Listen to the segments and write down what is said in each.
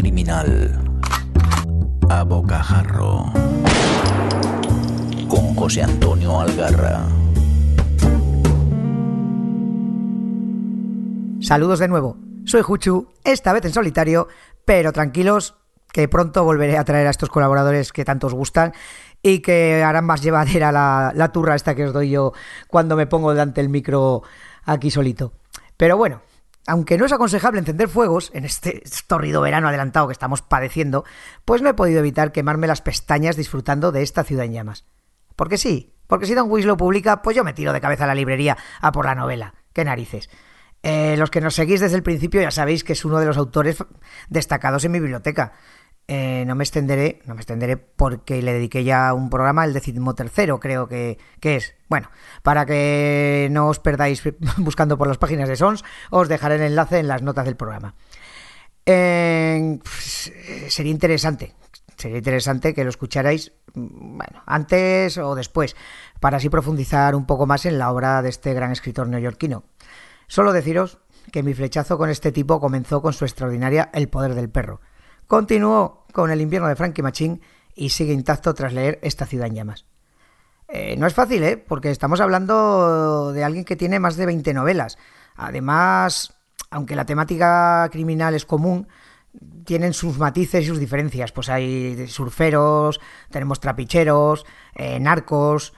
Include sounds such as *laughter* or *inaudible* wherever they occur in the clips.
criminal a bocajarro con José Antonio Algarra. Saludos de nuevo. Soy Juchu, esta vez en solitario, pero tranquilos que pronto volveré a traer a estos colaboradores que tanto os gustan y que harán más llevadera la, la turra esta que os doy yo cuando me pongo delante del micro aquí solito. Pero bueno, aunque no es aconsejable encender fuegos en este torrido verano adelantado que estamos padeciendo, pues no he podido evitar quemarme las pestañas disfrutando de esta ciudad en llamas. Porque sí, porque si Don Winslow publica, pues yo me tiro de cabeza a la librería a por la novela. ¡Qué narices! Eh, los que nos seguís desde el principio ya sabéis que es uno de los autores destacados en mi biblioteca. Eh, no me extenderé, no me extenderé porque le dediqué ya un programa, el tercero creo que, que, es. Bueno, para que no os perdáis *laughs* buscando por las páginas de Sons, os dejaré el enlace en las notas del programa. Eh, pues, sería interesante, sería interesante que lo escucharais, bueno, antes o después, para así profundizar un poco más en la obra de este gran escritor neoyorquino. Solo deciros que mi flechazo con este tipo comenzó con su extraordinaria El poder del perro Continuó con el invierno de Frankie Machine y sigue intacto tras leer Esta ciudad en llamas. Eh, no es fácil, ¿eh? Porque estamos hablando de alguien que tiene más de 20 novelas. Además, aunque la temática criminal es común, tienen sus matices y sus diferencias. Pues hay surferos, tenemos trapicheros, eh, narcos,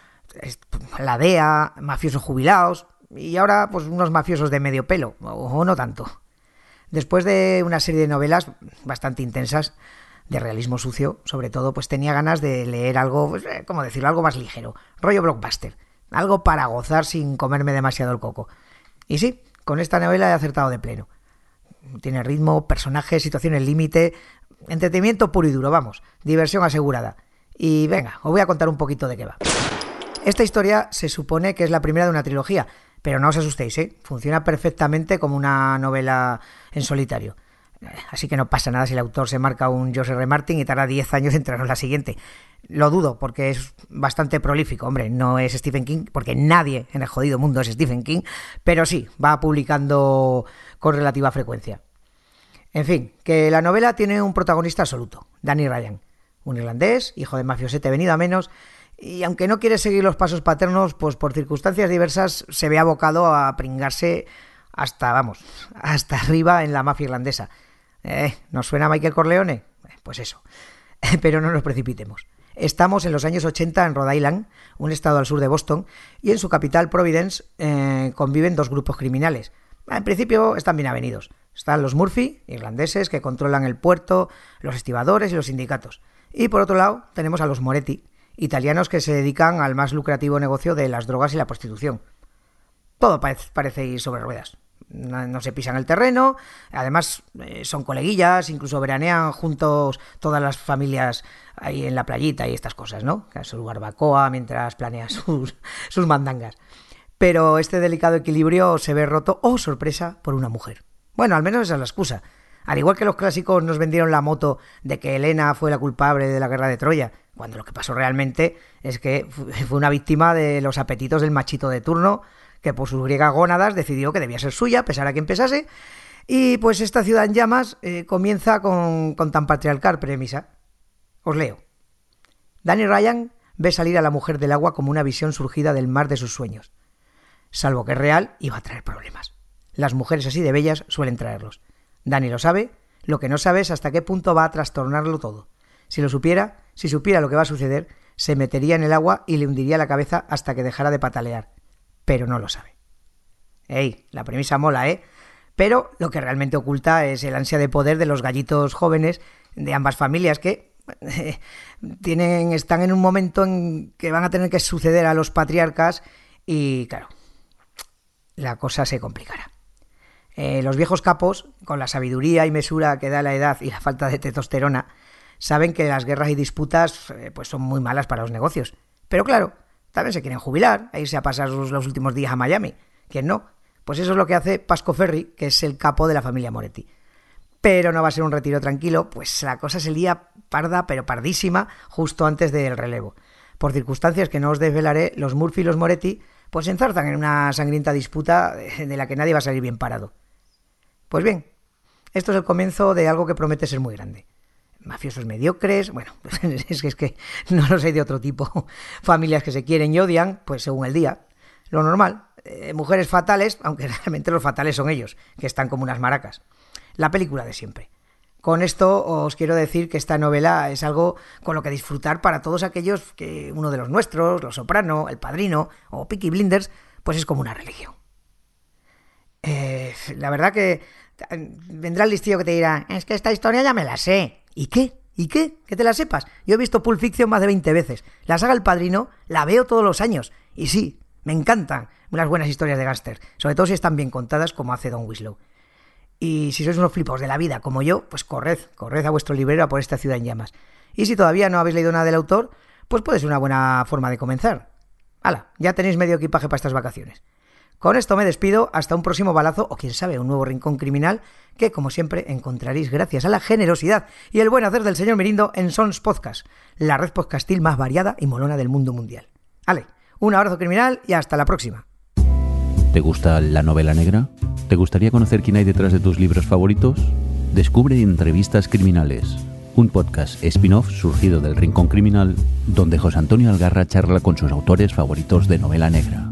la DEA, mafiosos jubilados y ahora pues unos mafiosos de medio pelo, o no tanto. Después de una serie de novelas bastante intensas, de realismo sucio, sobre todo, pues tenía ganas de leer algo, pues, eh, ¿cómo decirlo? Algo más ligero, rollo blockbuster, algo para gozar sin comerme demasiado el coco. Y sí, con esta novela he acertado de pleno. Tiene ritmo, personajes, situaciones límite, entretenimiento puro y duro, vamos, diversión asegurada. Y venga, os voy a contar un poquito de qué va. Esta historia se supone que es la primera de una trilogía, pero no os asustéis, ¿eh? Funciona perfectamente como una novela en solitario. Así que no pasa nada si el autor se marca un Joseph R. Martin y tarda 10 años en la siguiente. Lo dudo, porque es bastante prolífico. Hombre, no es Stephen King, porque nadie en el jodido mundo es Stephen King, pero sí, va publicando con relativa frecuencia. En fin, que la novela tiene un protagonista absoluto, Danny Ryan, un irlandés, hijo de mafiosete venido a menos, y aunque no quiere seguir los pasos paternos, pues por circunstancias diversas se ve abocado a pringarse hasta, vamos, hasta arriba en la mafia irlandesa. ¿Eh? ¿Nos suena Michael Corleone? Eh, pues eso. *laughs* Pero no nos precipitemos. Estamos en los años 80 en Rhode Island, un estado al sur de Boston, y en su capital, Providence, eh, conviven dos grupos criminales. En principio están bien avenidos. Están los Murphy, irlandeses, que controlan el puerto, los estibadores y los sindicatos. Y por otro lado tenemos a los Moretti, italianos que se dedican al más lucrativo negocio de las drogas y la prostitución. Todo parece, ir sobre ruedas. No, se pisan el terreno, además eh, son coleguillas, incluso veranean juntos todas las familias ahí en la playita y estas cosas, ¿no? Su barbacoa mientras planea *laughs* sus, sus mandangas. Pero este delicado equilibrio se ve roto, oh sorpresa, por una mujer. Bueno, al menos esa es la excusa. Al igual que los clásicos nos vendieron la moto de que Elena fue la culpable de la guerra de Troya, cuando lo que pasó realmente es que *laughs* fue una víctima de los apetitos del machito de turno, que por sus griegas gónadas decidió que debía ser suya, pesar a quien pesase, y pues esta ciudad en llamas eh, comienza con, con tan patriarcal premisa. Os leo. Danny Ryan ve salir a la mujer del agua como una visión surgida del mar de sus sueños. Salvo que es real, iba a traer problemas. Las mujeres así de bellas suelen traerlos. Danny lo sabe, lo que no sabe es hasta qué punto va a trastornarlo todo. Si lo supiera, si supiera lo que va a suceder, se metería en el agua y le hundiría la cabeza hasta que dejara de patalear. Pero no lo sabe. ¡Ey! La premisa mola, ¿eh? Pero lo que realmente oculta es el ansia de poder de los gallitos jóvenes de ambas familias que tienen, están en un momento en que van a tener que suceder a los patriarcas y, claro, la cosa se complicará. Eh, los viejos capos, con la sabiduría y mesura que da la edad y la falta de testosterona, saben que las guerras y disputas eh, pues son muy malas para los negocios. Pero claro, también se quieren jubilar, a irse a pasar los, últimos días a Miami. ¿Quién no? Pues eso es lo que hace Pasco Ferri, que es el capo de la familia Moretti. Pero no va a ser un retiro tranquilo, pues la cosa se lía parda, pero pardísima, justo antes del relevo. Por circunstancias que no os desvelaré, los Murphy y los Moretti pues se enzarzan en una sangrienta disputa de la que nadie va a salir bien parado. Pues bien, Esto es el comienzo de algo que promete ser muy grande. Mafiosos mediocres, bueno, *laughs* es que, es que no los hay de otro tipo. *laughs* Familias que se quieren y odian, pues según el día. Lo normal. Eh, mujeres fatales, aunque *laughs* realmente los fatales son ellos, que están como unas maracas. La película de siempre. Con esto os quiero decir que esta novela es algo con lo que disfrutar para todos aquellos que uno de los nuestros, Los Soprano, El Padrino o Peaky Blinders, pues es como una religión. Eh, la verdad que vendrá el listillo que te dirá, es que esta historia ya me la sé. ¿Y qué? ¿Y qué? Que te la sepas. Yo he visto Pulp Fiction más de 20 veces. La saga El Padrino la veo todos los años. Y sí, me encantan unas buenas historias de gángster, sobre todo si están bien contadas como hace Don Winslow. Y si sois unos flipos de la vida como yo, pues corred, corred a vuestro librero a por esta ciudad en llamas. Y si todavía no habéis leído nada del autor, pues puede ser una buena forma de comenzar. Hala, ya tenéis medio equipaje para estas vacaciones. Con esto me despido, hasta un próximo balazo o quién sabe, un nuevo rincón criminal que como siempre encontraréis gracias a la generosidad y el buen hacer del señor Mirindo en Sons Podcast, la red podcastil más variada y molona del mundo mundial. Ale, un abrazo criminal y hasta la próxima. ¿Te gusta la novela negra? ¿Te gustaría conocer quién hay detrás de tus libros favoritos? Descubre Entrevistas Criminales, un podcast spin-off surgido del Rincón Criminal, donde José Antonio Algarra charla con sus autores favoritos de novela negra.